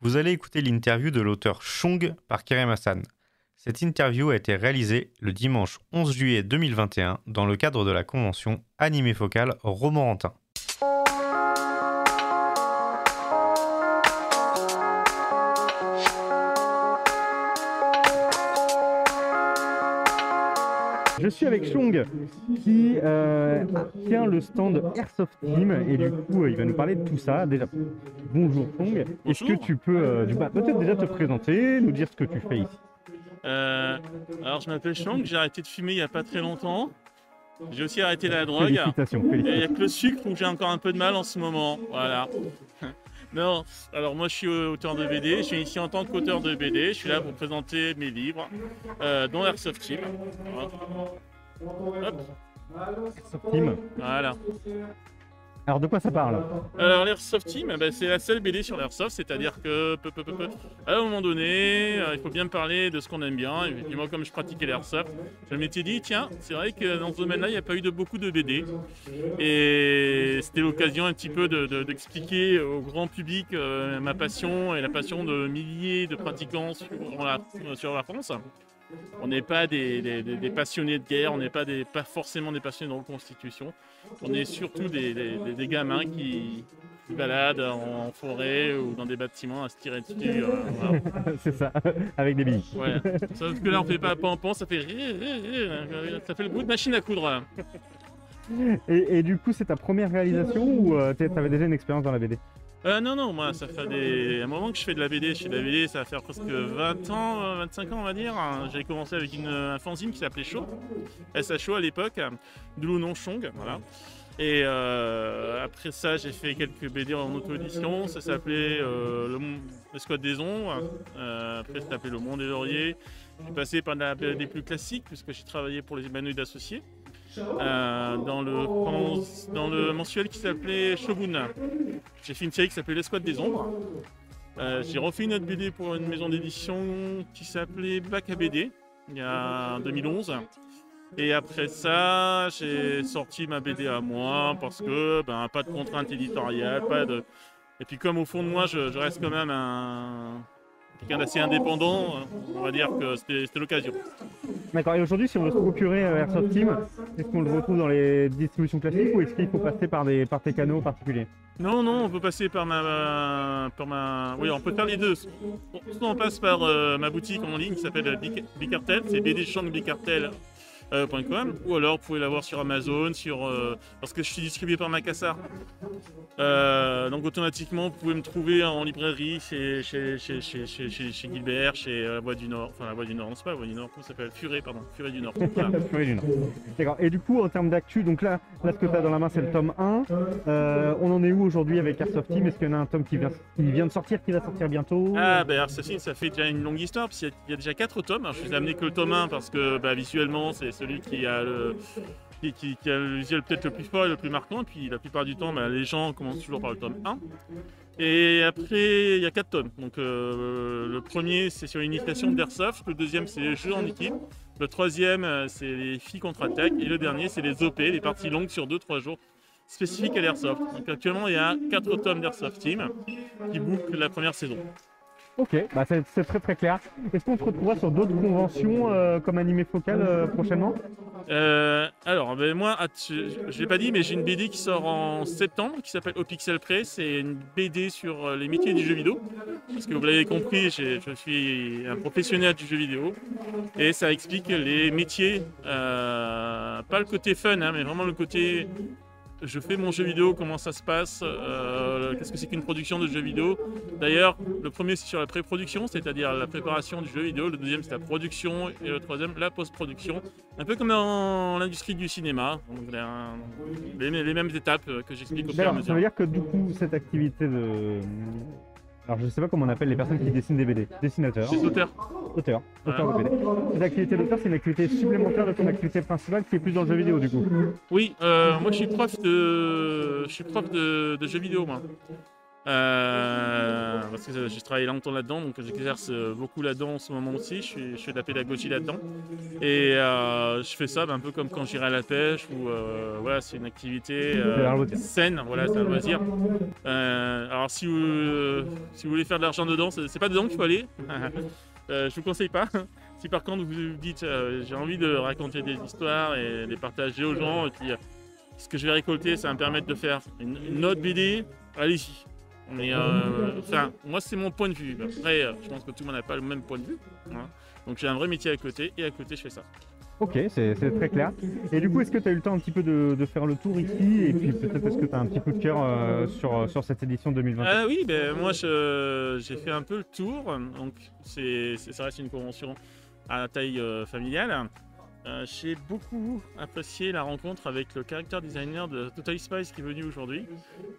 Vous allez écouter l'interview de l'auteur Chong par Kerem Hassan. Cette interview a été réalisée le dimanche 11 juillet 2021 dans le cadre de la convention Animé Focal Romorantin. Je suis avec Chong qui euh, tient le stand Airsoft Team et du coup euh, il va nous parler de tout ça. Déjà, bonjour Chong. Est-ce que tu peux euh, bah, peut-être déjà te présenter, nous dire ce que tu fais ici? Euh, alors, je m'appelle Chang, j'ai arrêté de fumer il n'y a pas très longtemps. J'ai aussi arrêté la drogue. Félicitations, Et Il n'y a que le sucre où j'ai encore un peu de mal en ce moment. Voilà. Non, alors moi je suis auteur de BD, je suis ici en tant qu'auteur de BD, je suis là pour présenter mes livres, euh, dont Airsoft Team. Hop, Airsoft Team. voilà. Alors de quoi ça parle Alors l'Airsoft Team, eh ben, c'est la seule BD sur l'Airsoft, c'est-à-dire que à un moment donné, euh, il faut bien parler de ce qu'on aime bien. Et puis moi, comme je pratiquais l'Airsoft, je m'étais dit, tiens, c'est vrai que dans ce domaine-là, il n'y a pas eu de beaucoup de BD. Et c'était l'occasion un petit peu de- de- d'expliquer au grand public euh, ma passion et la passion de milliers de pratiquants sur la France. On n'est pas des, des- des- des passionnés de guerre, on n'est pas, des, pas forcément des passionnés de reconstitution. On est surtout des, gamins qui, qui baladent en, forêt ou dans des bâtiments à se tirer dessus. euh, voilà. C'est ça, avec des billes. Ouais. Sauf que là, on fait pas pan ça fait rire, rire, rire, ça fait le bruit de machine à coudre. Et, et du coup c'est ta première réalisation ou euh, tu avais déjà une expérience dans la BD Euh, non, non, moi, ça fait des... un moment que je fais de la BD. Je fais de la BD, ça va faire presque 20 ans, euh, 25 ans, on va dire. J'ai commencé avec une, un fanzine qui s'appelait Show, SHO à l'époque, d'où le Chong, voilà. Et euh, après ça, j'ai fait quelques BD en auto-édition. Ça s'appelait euh, le L'Escouade des Ombres. Euh, après, ça s'appelait Le Monde des Lauriers. Suis passé par la BD plus classique, puisque j'ai travaillé pour les humanoïdes associés. Euh, dans, le, dans le mensuel qui s'appelait Shogun. J'ai fait une série qui s'appelait L'Escouade des Ombres. Euh, j'ai refait une autre BD pour une maison d'édition qui s'appelait Bac à BD, il y a en 2011. Et après ça, j'ai sorti ma BD à moi parce que ben, pas de contrainte éditoriale, pas de. Et puis comme au fond de moi, je reste quand même un quelqu'un d'assez indépendant, on va dire que c'était l'occasion. D'accord, et aujourd'hui si on veut se procurer euh, Airsoft Team, est-ce qu'on le retrouve dans les distributions classiques ou est-ce qu'il faut passer par, des, par tes canaux particuliers? Non, non, on peut passer par ma, par ma... Oui, on peut faire les deux. Soit on passe par euh, ma boutique en ligne qui s'appelle Bic- Bicartel, bdchangbicartel.com ou alors vous pouvez l'avoir sur Amazon, sur, euh, parce que je suis distribué par Macassar. Euh, donc automatiquement, vous pouvez me trouver en librairie chez, chez, chez, chez, chez, chez- chez Gilbert, chez euh, La Voix du Nord, enfin La Voix du Nord, non c'est pas La Voix du Nord, comment ça s'appelle? Furet, pardon, Furet du Nord. Voilà. Du Nord. D'accord, et du coup en termes d'actu, donc là, là ce que tu as dans la main c'est le tome 1. Euh, on en est où aujourd'hui avec Airsoft Team? Est-ce qu'il y en a un tome qui vient, qui vient de sortir, qui va sortir bientôt? Ah, bah Assassin, ça fait déjà une longue histoire, parce qu'il y a- il y a déjà 4 tomes. Alors, je vous ai amené que le tome 1 parce que bah, visuellement, c'est celui qui a le. Qui, a le visuel peut-être le plus fort et le plus marquant, et puis la plupart du temps, bah, les gens commencent toujours par le tome 1. Et après, il y a 4 tomes. Donc, euh, le premier, c'est sur l'initiation d'Airsoft, le deuxième, c'est les jeux en équipe, le troisième, euh, c'est les filles contre-attaque, et le dernier, c'est les OP, les parties longues sur 2-3 jours spécifiques à l'Airsoft. Donc, actuellement, il y a 4 tomes d'Airsoft Team qui bouclent la première saison. Ok, bah c'est très très clair. Est-ce qu'on se retrouvera sur d'autres conventions euh, comme animé focal euh, prochainement? Euh, alors, ben, moi, att- je l'ai pas dit, mais j'ai une BD qui sort en septembre qui s'appelle Au Pixel Près. C'est une BD sur les métiers du jeu vidéo. Parce que vous l'avez compris, je suis un professionnel du jeu vidéo. Et ça explique les métiers, pas le côté fun, hein, mais vraiment le côté je fais mon jeu vidéo, comment ça se passe, euh, qu'est-ce que c'est qu'une production de jeu vidéo? D'ailleurs, le premier c'est sur la pré-production, c'est-à-dire la préparation du jeu vidéo, le deuxième c'est la production et le troisième la post-production. Un peu comme dans l'industrie du cinéma, donc les, les- les mêmes étapes euh, que j'explique au fur et à D'accord, ça veut dire que du coup cette activité de... Alors je sais pas comment on appelle les personnes qui dessinent des BD, dessinateurs, Des auteurs. Auteurs, auteurs de BD. Cette activité d'auteur c'est une activité supplémentaire de ton activité principale qui est plus dans le jeu vidéo du coup. Oui, euh, moi je suis prof de, je suis prof de, de jeux vidéo moi. Euh, parce que j'ai travaillé longtemps là-dedans, donc j'exerce euh, beaucoup là-dedans en ce moment aussi. Je, suis- je fais de la pédagogie là-dedans. Et euh, je fais ça ben, un peu comme quand j'irai à la pêche, ou euh, voilà, c'est une activité saine, voilà, c'est un loisir. Alors si vous, si vous voulez faire de l'argent dedans, c'est pas dedans qu'il faut aller. Euh, je vous conseille pas. Si par contre vous vous dites euh, j'ai envie de raconter des histoires et les partager aux gens, et puis euh, ce que je vais récolter, ça va me permettre de faire une, autre BD, allez-y. Mais euh, enfin, moi c'est mon point de vue. Après, je pense que tout le monde n'a pas le même point de vue. hein. Donc j'ai un vrai métier à côté et à côté je fais ça. Ok, c'est très clair. Et du coup, est-ce que tu as eu le temps un petit peu de, faire le tour ici Et puis peut-être est-ce que tu as un petit coup de cœur euh, sur, sur cette édition 2020 Ah oui, ben moi j'ai fait un peu le tour. Donc c'est- ça reste une convention à taille euh, familiale. Euh, j'ai beaucoup apprécié la rencontre avec le character designer de Total Spice qui est venu aujourd'hui.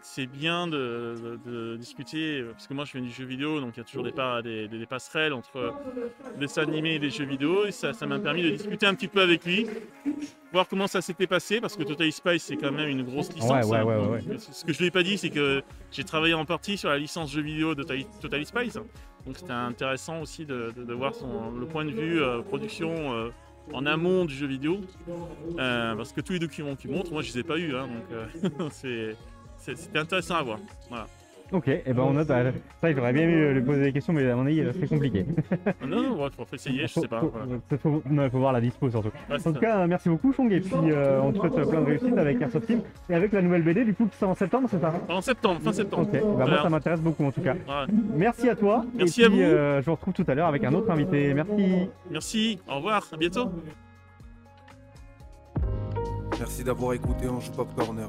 C'est bien de, de- de discuter, euh, parce que moi je viens du jeu vidéo, donc il y a toujours des, pas- des- des- des passerelles entre le dessin animé et les jeux vidéo. Et ça m'a permis de discuter un petit peu avec lui, voir comment ça s'était passé, parce que Total Spice c'est quand même une grosse licence. ouais, hein. ouais, ouais, Donc, Ce que je lui ai pas dit, c'est que j'ai travaillé en partie sur la licence jeux vidéo de Total- Spice. Donc c'était intéressant aussi de, de- de voir son, le point de vue euh, production euh, en amont du jeu vidéo. Euh, parce que tous les documents qu'il montre, moi je les ai pas eus. hein, donc euh, c'est- c'était intéressant à voir. Ok, et ben on note. bah, ça, j'aurais bien aimé lui poser des questions, mais à mon avis, euh, c'est compliqué. Non, non, ouais, faut essayer, je sais pas. Faut, voilà. faut- faut- non, il faut voir la dispo surtout. Ouais, En tout ça. cas, euh, merci beaucoup, Chong, et puis euh, on te souhaite euh, plein de réussite avec Airsoft Team et avec la nouvelle BD, du coup, qui sort en septembre, c'est ça hein? En septembre, fin septembre. Ok, bah, moi ça m'intéresse beaucoup en tout cas. Merci à toi. Merci et à puis, vous. euh, je vous retrouve tout à l'heure avec un autre invité. Merci. Merci, au revoir, à bientôt. Merci d'avoir écouté Anjou Pop Corner.